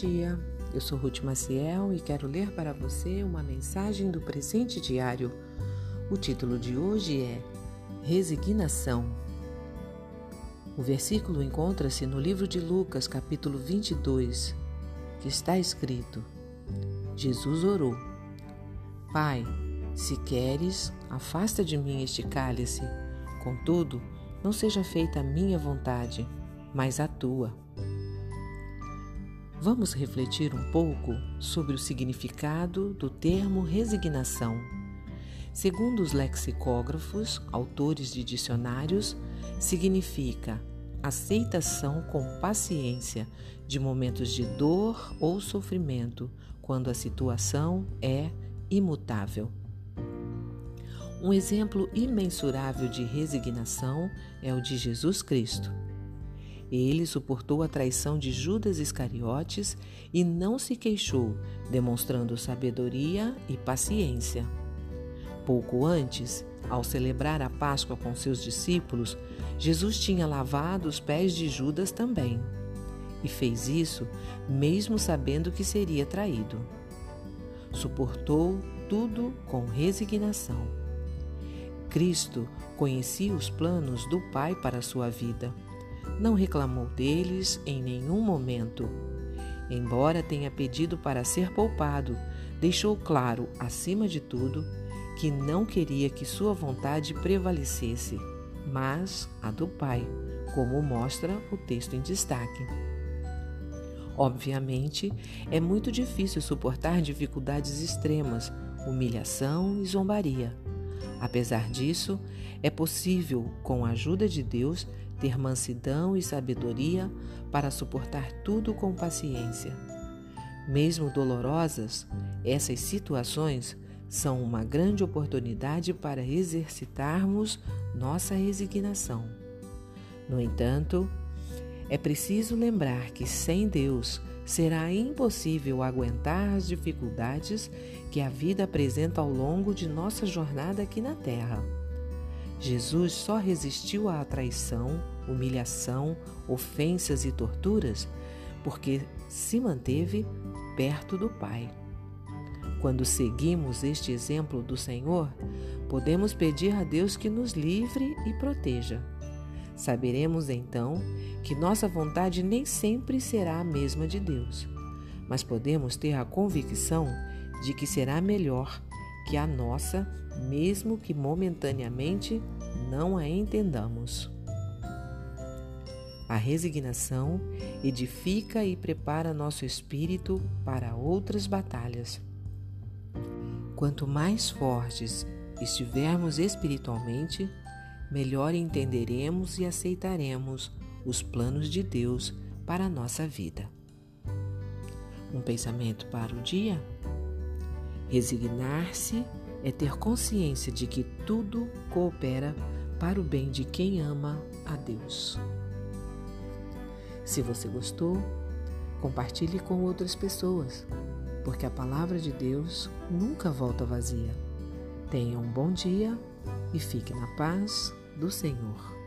dia. Eu sou Ruth Maciel e quero ler para você uma mensagem do presente diário. O título de hoje é Resignação. O versículo encontra-se no livro de Lucas, capítulo 22, que está escrito: Jesus orou: Pai, se queres, afasta de mim este cálice. Contudo, não seja feita a minha vontade, mas a tua. Vamos refletir um pouco sobre o significado do termo resignação. Segundo os lexicógrafos, autores de dicionários, significa aceitação com paciência de momentos de dor ou sofrimento, quando a situação é imutável. Um exemplo imensurável de resignação é o de Jesus Cristo. Ele suportou a traição de Judas Iscariotes e não se queixou, demonstrando sabedoria e paciência. Pouco antes, ao celebrar a Páscoa com seus discípulos, Jesus tinha lavado os pés de Judas também. E fez isso mesmo sabendo que seria traído. Suportou tudo com resignação. Cristo conhecia os planos do Pai para a sua vida não reclamou deles em nenhum momento. Embora tenha pedido para ser poupado, deixou claro, acima de tudo, que não queria que sua vontade prevalecesse, mas a do Pai, como mostra o texto em destaque. Obviamente, é muito difícil suportar dificuldades extremas, humilhação e zombaria. Apesar disso, é possível, com a ajuda de Deus, ter mansidão e sabedoria para suportar tudo com paciência. Mesmo dolorosas, essas situações são uma grande oportunidade para exercitarmos nossa resignação. No entanto, é preciso lembrar que sem Deus será impossível aguentar as dificuldades que a vida apresenta ao longo de nossa jornada aqui na Terra. Jesus só resistiu à traição, humilhação, ofensas e torturas porque se manteve perto do Pai. Quando seguimos este exemplo do Senhor, podemos pedir a Deus que nos livre e proteja. Saberemos então que nossa vontade nem sempre será a mesma de Deus, mas podemos ter a convicção de que será melhor que a nossa, mesmo que momentaneamente não a entendamos. A resignação edifica e prepara nosso espírito para outras batalhas. Quanto mais fortes estivermos espiritualmente, melhor entenderemos e aceitaremos os planos de Deus para a nossa vida. Um pensamento para o dia? Resignar-se é ter consciência de que tudo coopera para o bem de quem ama a Deus. Se você gostou, compartilhe com outras pessoas, porque a palavra de Deus nunca volta vazia. Tenha um bom dia e fique na paz do Senhor.